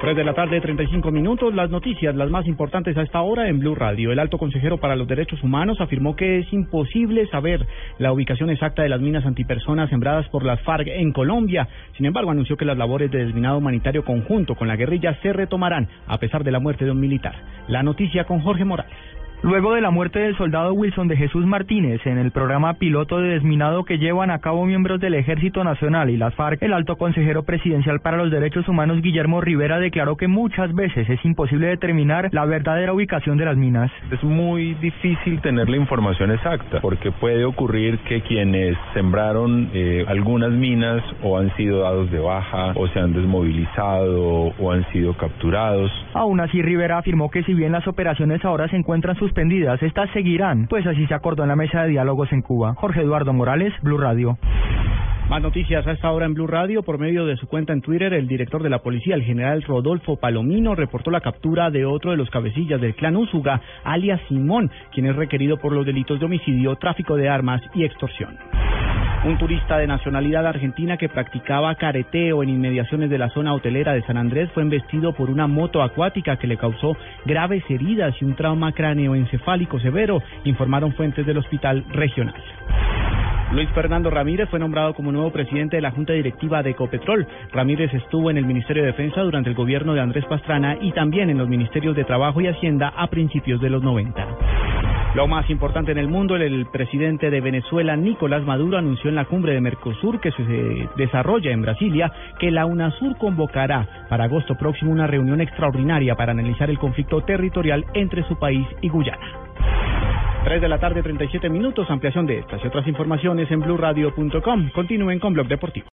3 de la tarde, 35 minutos. Las noticias, las más importantes a esta hora en Blue Radio. El alto consejero para los derechos humanos afirmó que es imposible saber la ubicación exacta de las minas antipersonas sembradas por las FARC en Colombia. Sin embargo, anunció que las labores de desminado humanitario conjunto con la guerrilla se retomarán a pesar de la muerte de un militar. La noticia con Jorge Morales. Luego de la muerte del soldado Wilson de Jesús Martínez en el programa piloto de desminado que llevan a cabo miembros del Ejército Nacional y las FARC, el alto consejero presidencial para los derechos humanos Guillermo Rivera declaró que muchas veces es imposible determinar la verdadera ubicación de las minas. Es muy difícil tener la información exacta porque puede ocurrir que quienes sembraron eh, algunas minas o han sido dados de baja o se han desmovilizado o han sido capturados. Aún así, Rivera afirmó que si bien las operaciones ahora se encuentran sus suspendidas, estas seguirán, pues así se acordó en la mesa de diálogos en Cuba. Jorge Eduardo Morales, Blue Radio. Más noticias a esta hora en Blue Radio. Por medio de su cuenta en Twitter, el director de la policía, el general Rodolfo Palomino, reportó la captura de otro de los cabecillas del clan Úsuga, alias Simón, quien es requerido por los delitos de homicidio, tráfico de armas y extorsión. Un turista de nacionalidad argentina que practicaba careteo en inmediaciones de la zona hotelera de San Andrés fue embestido por una moto acuática que le causó graves heridas y un trauma cráneoencefálico severo, informaron fuentes del hospital regional. Luis Fernando Ramírez fue nombrado como nuevo presidente de la Junta Directiva de Ecopetrol. Ramírez estuvo en el Ministerio de Defensa durante el gobierno de Andrés Pastrana y también en los Ministerios de Trabajo y Hacienda a principios de los 90. Lo más importante en el mundo, el presidente de Venezuela, Nicolás Maduro, anunció en la cumbre de Mercosur que se desarrolla en Brasilia que la UNASUR convocará para agosto próximo una reunión extraordinaria para analizar el conflicto territorial entre su país y Guyana. 3 de la tarde, 37 minutos, ampliación de estas y otras informaciones en blurradio.com. Continúen con Blog Deportivo.